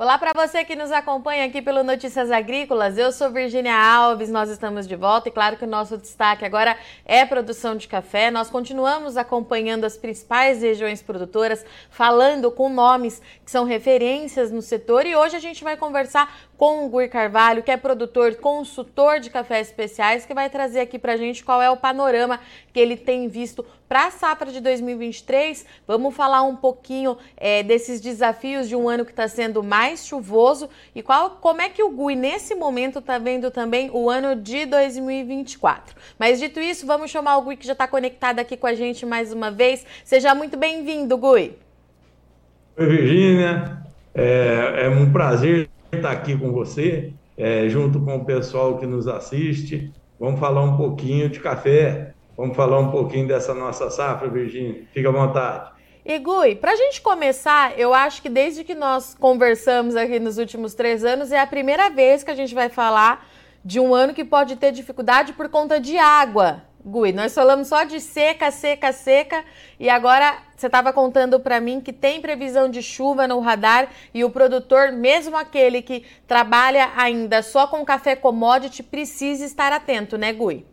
Olá para você que nos acompanha aqui pelo Notícias Agrícolas. Eu sou Virginia Alves, nós estamos de volta e claro que o nosso destaque agora é produção de café. Nós continuamos acompanhando as principais regiões produtoras, falando com nomes que são referências no setor e hoje a gente vai conversar com o Gui Carvalho, que é produtor, consultor de cafés especiais, que vai trazer aqui para a gente qual é o panorama que ele tem visto para a safra de 2023. Vamos falar um pouquinho é, desses desafios de um ano que está sendo mais chuvoso e qual, como é que o Gui, nesse momento, está vendo também o ano de 2024. Mas dito isso, vamos chamar o Gui que já está conectado aqui com a gente mais uma vez. Seja muito bem-vindo, Gui. Oi, Virgínia. É, é um prazer estar aqui com você, é, junto com o pessoal que nos assiste. Vamos falar um pouquinho de café, vamos falar um pouquinho dessa nossa safra, Virgínia. Fica à vontade. E Gui, para a gente começar, eu acho que desde que nós conversamos aqui nos últimos três anos, é a primeira vez que a gente vai falar de um ano que pode ter dificuldade por conta de água. Gui, nós falamos só de seca, seca, seca, e agora você estava contando para mim que tem previsão de chuva no radar e o produtor, mesmo aquele que trabalha ainda só com café commodity, precisa estar atento, né, Gui?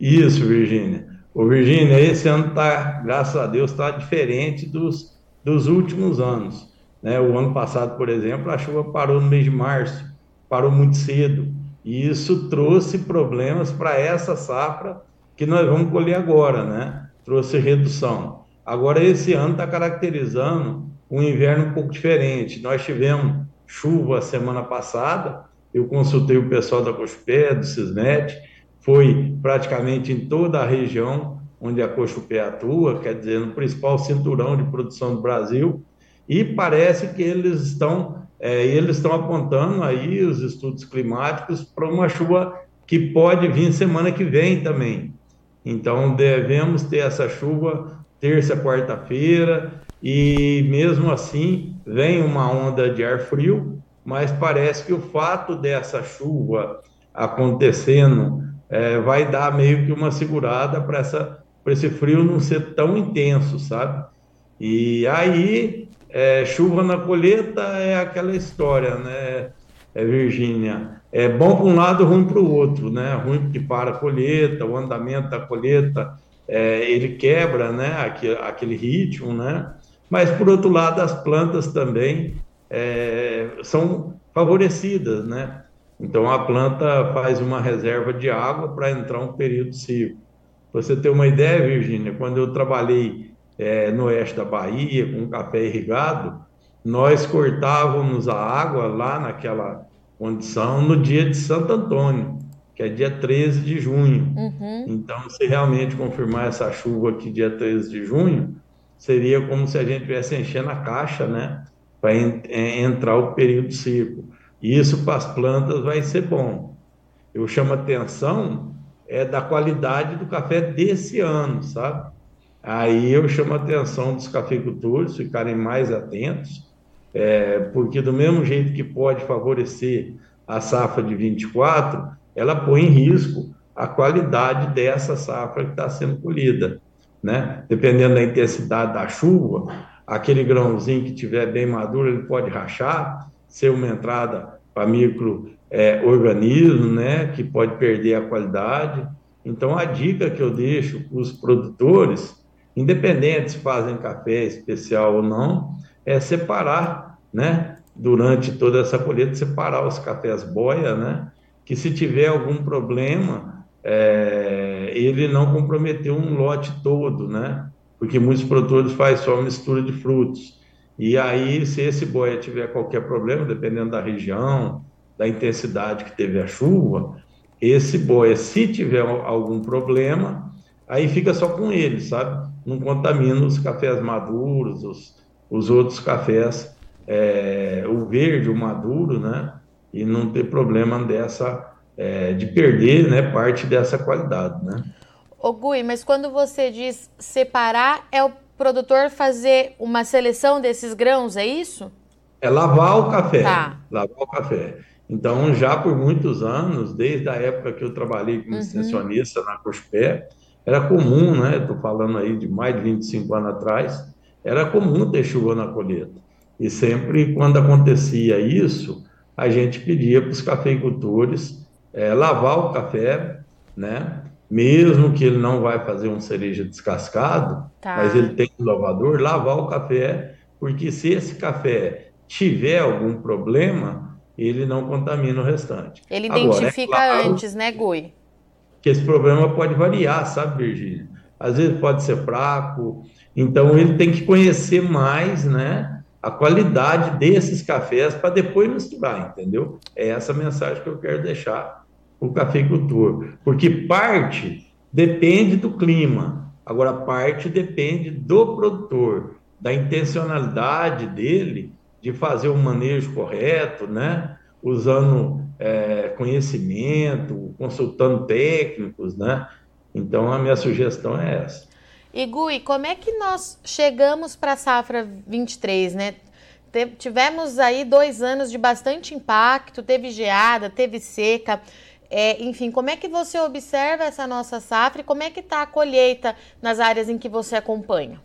Isso, Virgínia. Ô, Virgínia, esse ano está, graças a Deus, está diferente dos, dos últimos anos. Né? O ano passado, por exemplo, a chuva parou no mês de março, parou muito cedo. E isso trouxe problemas para essa safra que nós vamos colher agora, né? Trouxe redução. Agora, esse ano está caracterizando um inverno um pouco diferente. Nós tivemos chuva semana passada, eu consultei o pessoal da Cochupé, do Cisnet, foi praticamente em toda a região onde a Cochupé atua, quer dizer, no principal cinturão de produção do Brasil, e parece que eles estão, é, eles estão apontando aí os estudos climáticos para uma chuva que pode vir semana que vem também. Então, devemos ter essa chuva terça, quarta-feira, e mesmo assim vem uma onda de ar frio, mas parece que o fato dessa chuva acontecendo é, vai dar meio que uma segurada para esse frio não ser tão intenso, sabe? E aí, é, chuva na colheita é aquela história, né? Virgínia, é bom para um lado, ruim para o outro, né? Ruim porque para a colheita, o andamento da colheita, é, ele quebra, né? Aquele, aquele ritmo, né? Mas por outro lado, as plantas também é, são favorecidas, né? Então a planta faz uma reserva de água para entrar um período seco. Você ter uma ideia, Virgínia, quando eu trabalhei é, no oeste da Bahia com café irrigado, nós cortávamos a água lá naquela condição no dia de Santo Antônio, que é dia 13 de junho. Uhum. Então, se realmente confirmar essa chuva aqui dia 13 de junho, seria como se a gente estivesse enchendo a caixa, né? Para é, entrar o período seco. E isso para as plantas vai ser bom. Eu chamo atenção é da qualidade do café desse ano, sabe? Aí eu chamo a atenção dos cafeicultores ficarem mais atentos, é, porque do mesmo jeito que pode favorecer a safra de 24, ela põe em risco a qualidade dessa safra que está sendo colhida, né? Dependendo da intensidade da chuva, aquele grãozinho que tiver bem maduro, ele pode rachar, ser uma entrada para micro-organismo, é, né? Que pode perder a qualidade. Então, a dica que eu deixo para os produtores, independente se fazem café especial ou não, é separar, né? Durante toda essa colheita, separar os cafés boia, né? Que se tiver algum problema, é, ele não comprometeu um lote todo, né? Porque muitos produtores fazem só mistura de frutos. E aí, se esse boia tiver qualquer problema, dependendo da região, da intensidade que teve a chuva, esse boia, se tiver algum problema, aí fica só com ele, sabe? Não contamina os cafés maduros, os, os outros cafés, é, o verde, o maduro, né? E não ter problema dessa, é, de perder né, parte dessa qualidade, né? Ô Gui, mas quando você diz separar, é o produtor fazer uma seleção desses grãos, é isso? É lavar o café. Tá. Lavar o café. Então, já por muitos anos, desde a época que eu trabalhei como uhum. extensionista na Cospé, era comum, né? Estou falando aí de mais de 25 anos atrás, era comum ter chuva na colheita. E sempre quando acontecia isso, a gente pedia para os cafeicultores é, lavar o café, né? Mesmo que ele não vai fazer um cereja descascado, tá. mas ele tem um lavador, lavar o café, porque se esse café tiver algum problema, ele não contamina o restante. Ele identifica Agora, é claro antes, né, Gui? Que esse problema pode variar, sabe, Virgínia? Às vezes pode ser fraco, então ele tem que conhecer mais, né? a qualidade desses cafés para depois misturar, entendeu? É essa mensagem que eu quero deixar para o cafeicultor. Porque parte depende do clima, agora parte depende do produtor, da intencionalidade dele de fazer o manejo correto, né? Usando é, conhecimento, consultando técnicos, né? Então a minha sugestão é essa. E Gui, como é que nós chegamos para a safra 23, né? Tivemos aí dois anos de bastante impacto, teve geada, teve seca. É, enfim, como é que você observa essa nossa safra e como é que está a colheita nas áreas em que você acompanha?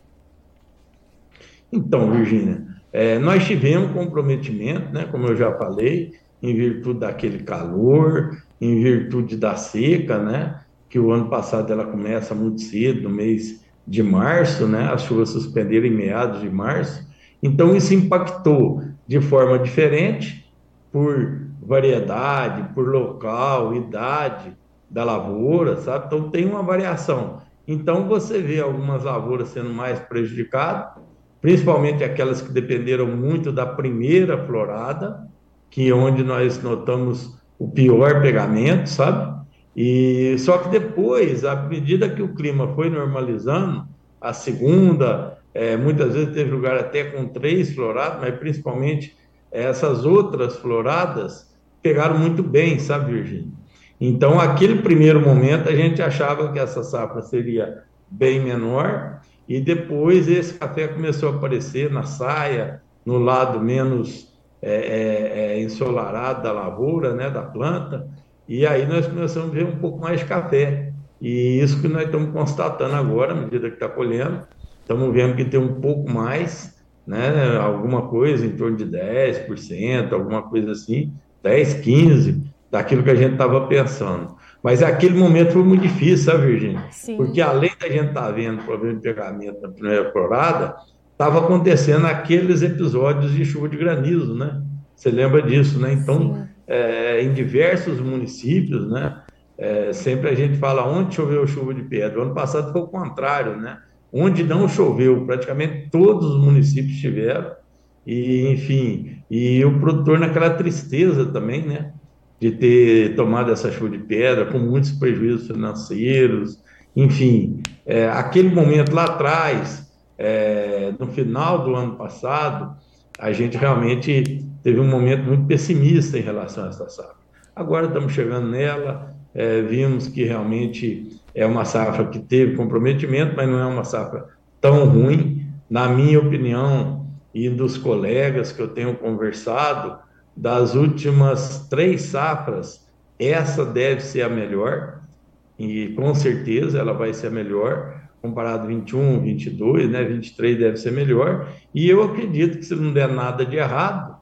Então, Virgínia, é, nós tivemos comprometimento, né, como eu já falei, em virtude daquele calor, em virtude da seca, né, que o ano passado ela começa muito cedo, no mês de março, né? As chuvas suspenderam em meados de março. Então, isso impactou de forma diferente por variedade, por local, idade da lavoura, sabe? Então, tem uma variação. Então, você vê algumas lavouras sendo mais prejudicadas, principalmente aquelas que dependeram muito da primeira florada, que é onde nós notamos o pior pegamento, sabe? E só que depois, à medida que o clima foi normalizando, a segunda, é, muitas vezes teve lugar até com três floradas, mas principalmente essas outras floradas pegaram muito bem, sabe, Virgínia? Então, aquele primeiro momento, a gente achava que essa safra seria bem menor, e depois esse café começou a aparecer na saia, no lado menos é, é, é ensolarado da lavoura, né, da planta, e aí nós começamos a ver um pouco mais de café. E isso que nós estamos constatando agora, à medida que está colhendo, estamos vendo que tem um pouco mais, né, alguma coisa em torno de 10%, alguma coisa assim, 10, 15%, daquilo que a gente estava pensando. Mas aquele momento foi muito difícil, sabe, Virgínia? Porque além da gente estar tá vendo problema de pegamento na primeira florada, estava acontecendo aqueles episódios de chuva de granizo, né? Você lembra disso, né? Então, Sim é, em diversos municípios, né? É, sempre a gente fala onde choveu chuva de pedra. O ano passado foi o contrário, né? Onde não choveu, praticamente todos os municípios tiveram. E, enfim, e o produtor naquela tristeza também, né? De ter tomado essa chuva de pedra, com muitos prejuízos financeiros. Enfim, é, aquele momento lá atrás, é, no final do ano passado, a gente realmente teve um momento muito pessimista em relação a essa safra. Agora estamos chegando nela, é, vimos que realmente é uma safra que teve comprometimento, mas não é uma safra tão ruim. Na minha opinião e dos colegas que eu tenho conversado, das últimas três safras, essa deve ser a melhor, e com certeza ela vai ser a melhor, comparado 21, 22, né, 23 deve ser melhor, e eu acredito que se não der nada de errado,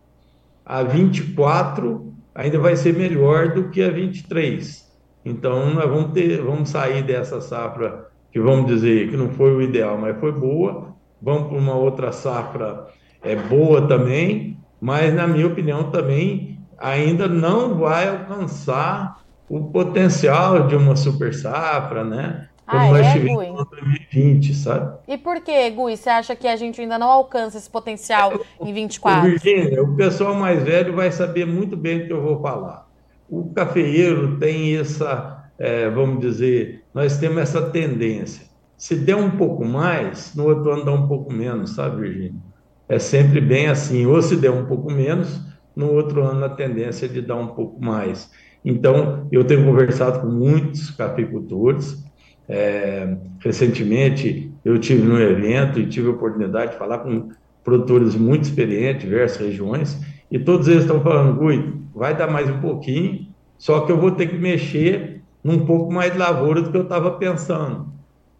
a 24 ainda vai ser melhor do que a 23. Então, nós vamos, ter, vamos sair dessa safra que vamos dizer que não foi o ideal, mas foi boa. Vamos para uma outra safra é boa também, mas na minha opinião também ainda não vai alcançar o potencial de uma super safra, né? Como ah, nós é, tivemos em 2020, sabe? E por que, Gui, você acha que a gente ainda não alcança esse potencial em 24? Virgínia, o pessoal mais velho vai saber muito bem o que eu vou falar. O cafeeiro tem essa, é, vamos dizer, nós temos essa tendência. Se der um pouco mais, no outro ano dá um pouco menos, sabe, Virgínia? É sempre bem assim. Ou se der um pouco menos, no outro ano a tendência é de dar um pouco mais. Então, eu tenho conversado com muitos cafeicultores, é, recentemente eu tive no evento e tive a oportunidade de falar com produtores muito experientes, diversas regiões, e todos eles estão falando, Gui, vai dar mais um pouquinho, só que eu vou ter que mexer num pouco mais de lavoura do que eu estava pensando,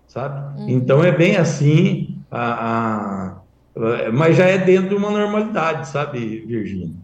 sabe? Uhum. Então é bem assim, a, a, mas já é dentro de uma normalidade, sabe, Virgínia?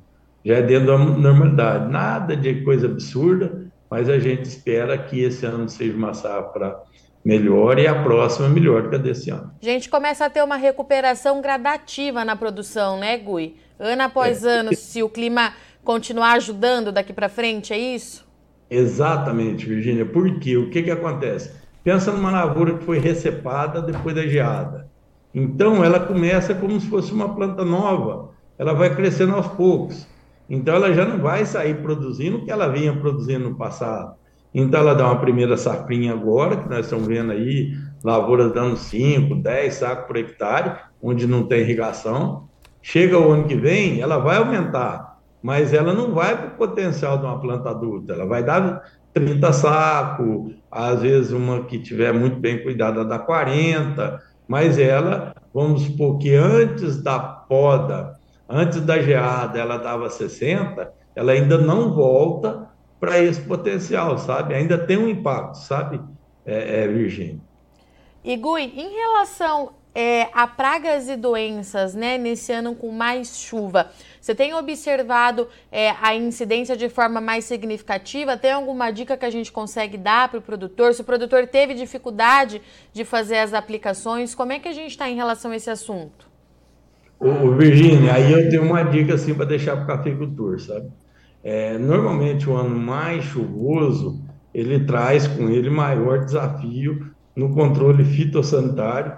Já é dentro de uma normalidade. Nada de coisa absurda, mas a gente espera que esse ano seja uma safra melhor e a próxima melhor que a desse ano. A gente começa a ter uma recuperação gradativa na produção, né, Gui? Ano após é. ano, se o clima continuar ajudando daqui para frente, é isso? Exatamente, Virgínia. Por quê? O que, que acontece? Pensa numa lavoura que foi recepada depois da geada. Então, ela começa como se fosse uma planta nova. Ela vai crescendo aos poucos. Então, ela já não vai sair produzindo o que ela vinha produzindo no passado. Então, ela dá uma primeira safrinha agora, que nós estamos vendo aí, lavouras dando 5, 10 sacos por hectare, onde não tem irrigação. Chega o ano que vem, ela vai aumentar, mas ela não vai para o potencial de uma planta adulta. Ela vai dar 30 sacos, às vezes uma que tiver muito bem cuidada dá 40, mas ela, vamos supor que antes da poda, antes da geada, ela dava 60, ela ainda não volta para esse potencial, sabe? Ainda tem um impacto, sabe, é, é, Virgínia? E Gui, em relação é, a pragas e doenças, né, nesse ano com mais chuva, você tem observado é, a incidência de forma mais significativa? Tem alguma dica que a gente consegue dar para o produtor? Se o produtor teve dificuldade de fazer as aplicações, como é que a gente está em relação a esse assunto? Ô, Virgínia, aí eu tenho uma dica assim para deixar para o cafeicultor, sabe? É, normalmente o ano mais chuvoso ele traz com ele maior desafio no controle fitossanitário,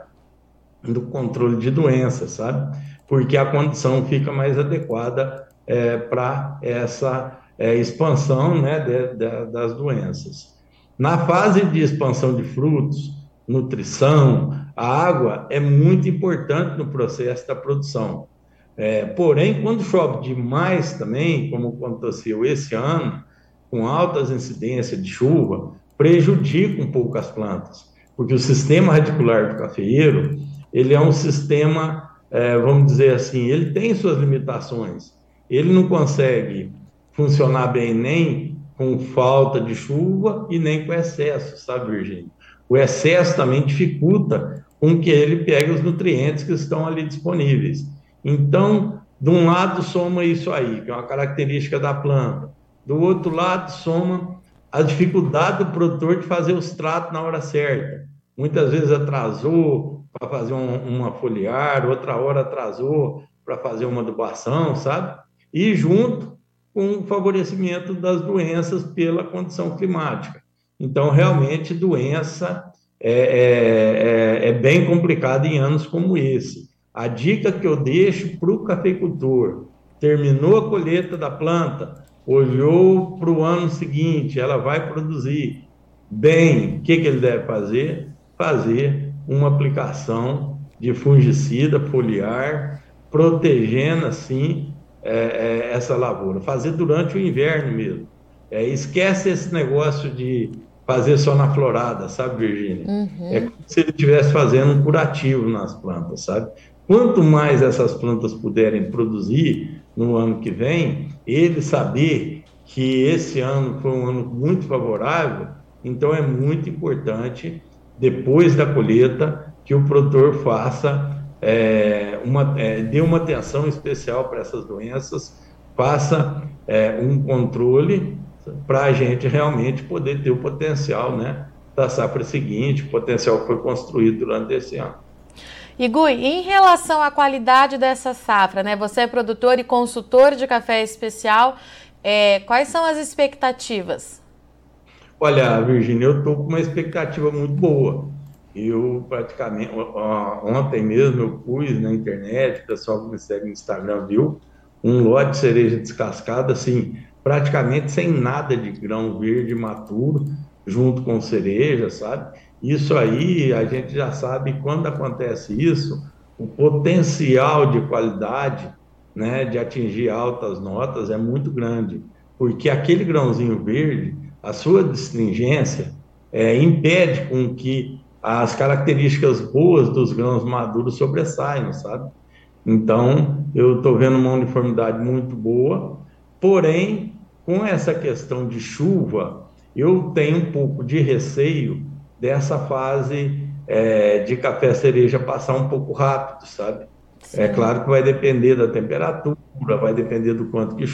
no controle de doenças, sabe? Porque a condição fica mais adequada é, para essa é, expansão né, de, de, das doenças. Na fase de expansão de frutos, nutrição, a água é muito importante no processo da produção. É, porém, quando chove demais também, como aconteceu esse ano, com altas incidências de chuva, prejudica um pouco as plantas, porque o sistema radicular do cafeeiro, ele é um sistema, é, vamos dizer assim, ele tem suas limitações. Ele não consegue funcionar bem nem com falta de chuva e nem com excesso, sabe, Virgínia? O excesso também dificulta com que ele pegue os nutrientes que estão ali disponíveis. Então, de um lado soma isso aí, que é uma característica da planta. Do outro lado soma a dificuldade do produtor de fazer os tratos na hora certa. Muitas vezes atrasou para fazer um, uma foliar, outra hora atrasou para fazer uma adubação, sabe? E junto com o favorecimento das doenças pela condição climática. Então, realmente, doença é, é, é, é bem complicada em anos como esse. A dica que eu deixo para o cafeicultor: terminou a colheita da planta, olhou para o ano seguinte, ela vai produzir bem, o que, que ele deve fazer? Fazer uma aplicação de fungicida foliar, protegendo assim é, é, essa lavoura. Fazer durante o inverno mesmo. É, esquece esse negócio de fazer só na florada, sabe, Virgínia? Uhum. É como se ele estivesse fazendo um curativo nas plantas, sabe? Quanto mais essas plantas puderem produzir no ano que vem, ele saber que esse ano foi um ano muito favorável, então é muito importante, depois da colheita, que o produtor faça é, uma, é, dê uma atenção especial para essas doenças, faça é, um controle para a gente realmente poder ter o potencial né, da safra seguinte, o potencial que foi construído durante esse ano. E Gui, em relação à qualidade dessa safra, né? Você é produtor e consultor de café especial. É, quais são as expectativas? Olha, Virginia, eu estou com uma expectativa muito boa. Eu praticamente, ontem mesmo eu pus na internet, o pessoal que me segue no Instagram viu, um lote de cereja descascada, assim, praticamente sem nada de grão verde maturo, junto com cereja, sabe? Isso aí a gente já sabe quando acontece isso, o potencial de qualidade, né, de atingir altas notas é muito grande, porque aquele grãozinho verde, a sua distringência é, impede com que as características boas dos grãos maduros sobressaiam, sabe? Então, eu estou vendo uma uniformidade muito boa, porém, com essa questão de chuva, eu tenho um pouco de receio dessa fase é, de café cereja passar um pouco rápido, sabe? É claro que vai depender da temperatura, vai depender do quanto que,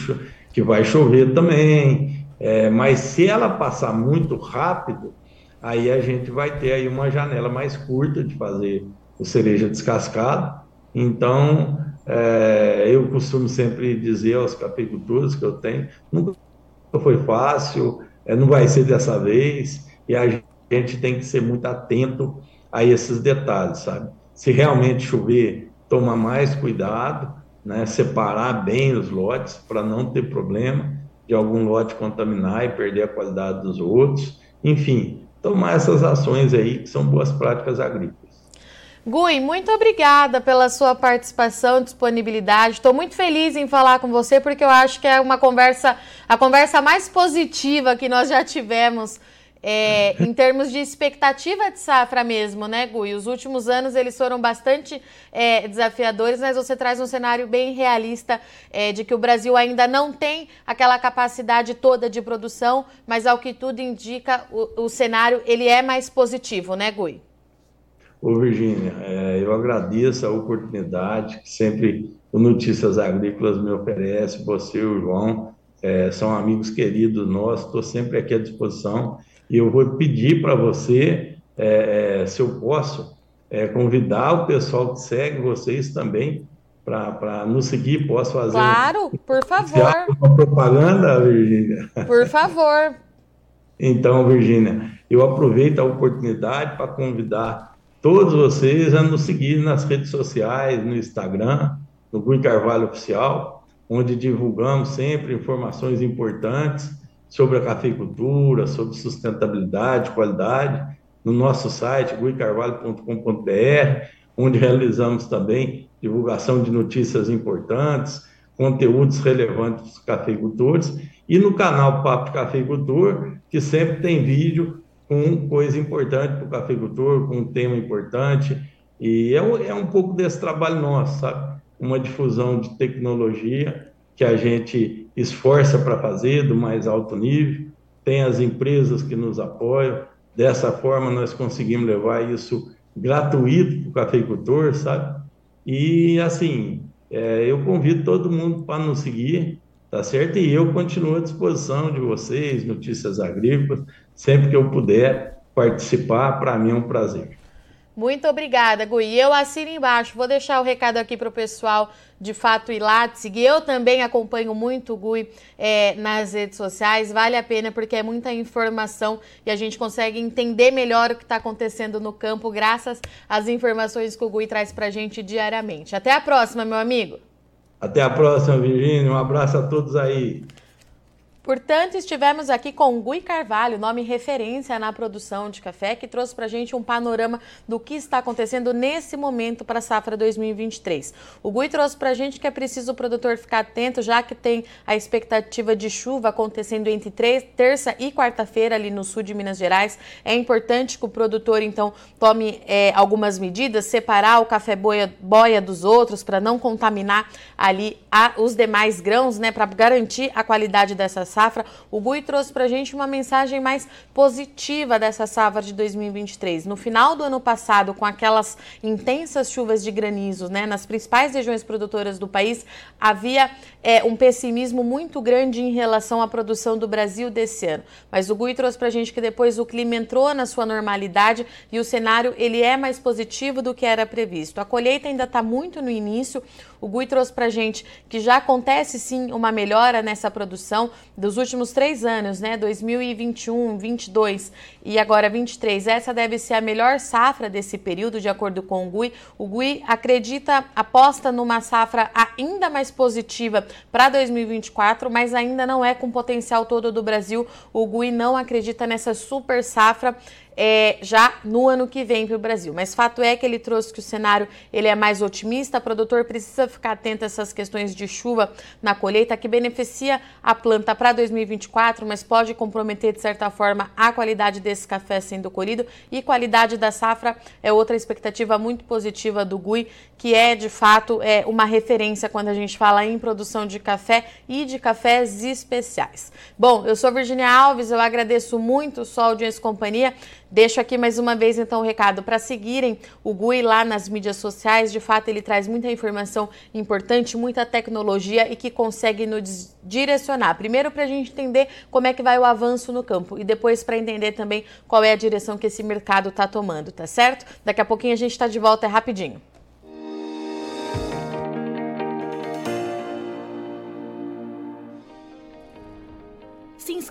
que vai chover também, é, mas se ela passar muito rápido, aí a gente vai ter aí uma janela mais curta de fazer o cereja descascado. Então, é, eu costumo sempre dizer aos cafeicultores que eu tenho, nunca foi fácil, é, não vai ser dessa vez, e a gente tem que ser muito atento a esses detalhes, sabe? Se realmente chover, toma mais cuidado, né? separar bem os lotes para não ter problema de algum lote contaminar e perder a qualidade dos outros. Enfim, tomar essas ações aí que são boas práticas agrícolas. Gui, muito obrigada pela sua participação, disponibilidade. Estou muito feliz em falar com você porque eu acho que é uma conversa, a conversa mais positiva que nós já tivemos é, em termos de expectativa de safra mesmo, né, Gui? Os últimos anos eles foram bastante é, desafiadores, mas você traz um cenário bem realista é, de que o Brasil ainda não tem aquela capacidade toda de produção, mas ao que tudo indica, o, o cenário ele é mais positivo, né, Gui? Ô, Virgínia, é, eu agradeço a oportunidade que sempre o Notícias Agrícolas me oferece, você e o João, é, são amigos queridos nossos, estou sempre aqui à disposição e eu vou pedir para você, é, é, se eu posso, é, convidar o pessoal que segue vocês também para nos seguir. Posso fazer? Claro, por favor. Uma propaganda, Virgínia? Por favor. Então, Virgínia, eu aproveito a oportunidade para convidar todos vocês a nos seguir nas redes sociais, no Instagram, no Gui Carvalho Oficial, onde divulgamos sempre informações importantes sobre a cafeicultura, sobre sustentabilidade, qualidade, no nosso site, guicarvalho.com.br, onde realizamos também divulgação de notícias importantes, conteúdos relevantes para os cafeicultores, e no canal Papo Cafeicultor, que sempre tem vídeo com coisa importante para o cafeicultor, com um tema importante, e é, é um pouco desse trabalho nosso, sabe? Uma difusão de tecnologia que a gente esforça para fazer do mais alto nível, tem as empresas que nos apoiam, dessa forma nós conseguimos levar isso gratuito para o cafeicultor, sabe? E assim, é, eu convido todo mundo para nos seguir, tá certo? E eu continuo à disposição de vocês, Notícias Agrícolas, sempre que eu puder participar, para mim é um prazer. Muito obrigada, Gui. Eu assino embaixo. Vou deixar o recado aqui para o pessoal de fato ir lá te seguir. Eu também acompanho muito o Gui é, nas redes sociais. Vale a pena porque é muita informação e a gente consegue entender melhor o que está acontecendo no campo graças às informações que o Gui traz para a gente diariamente. Até a próxima, meu amigo. Até a próxima, Virginia. Um abraço a todos aí. Portanto, estivemos aqui com Gui Carvalho, nome referência na produção de café, que trouxe para a gente um panorama do que está acontecendo nesse momento para a safra 2023. O Gui trouxe para a gente que é preciso o produtor ficar atento, já que tem a expectativa de chuva acontecendo entre terça e quarta-feira ali no sul de Minas Gerais. É importante que o produtor, então, tome é, algumas medidas, separar o café boia, boia dos outros para não contaminar ali a, os demais grãos, né, para garantir a qualidade dessa safra, o Gui trouxe para a gente uma mensagem mais positiva dessa safra de 2023. No final do ano passado, com aquelas intensas chuvas de granizo né, nas principais regiões produtoras do país, havia é, um pessimismo muito grande em relação à produção do Brasil desse ano. Mas o Gui trouxe para a gente que depois o clima entrou na sua normalidade e o cenário ele é mais positivo do que era previsto. A colheita ainda está muito no início. O Gui trouxe para a gente que já acontece sim uma melhora nessa produção dos últimos três anos, né? 2021, 22 e agora 23. Essa deve ser a melhor safra desse período, de acordo com o Gui. O Gui acredita, aposta numa safra ainda mais positiva para 2024, mas ainda não é com potencial todo do Brasil. O Gui não acredita nessa super safra é, já no ano que vem para o Brasil. Mas fato é que ele trouxe que o cenário ele é mais otimista. O produtor precisa ficar atento a essas questões de chuva na colheita que beneficia a planta para 2024, mas pode comprometer de certa forma a qualidade desse café sendo colhido e qualidade da safra é outra expectativa muito positiva do GUI, que é de fato é uma referência quando a gente fala em produção de café e de cafés especiais. Bom, eu sou Virginia Alves, eu agradeço muito sua audiência e companhia. Deixo aqui mais uma vez então o recado para seguirem o GUI lá nas mídias sociais. De fato, ele traz muita informação importante, muita tecnologia e que consegue nos direcionar. Primeiro para a gente entender como é que vai o avanço no campo e depois para entender também qual é a direção que esse mercado está tomando, tá certo? Daqui a pouquinho a gente está de volta, é rapidinho.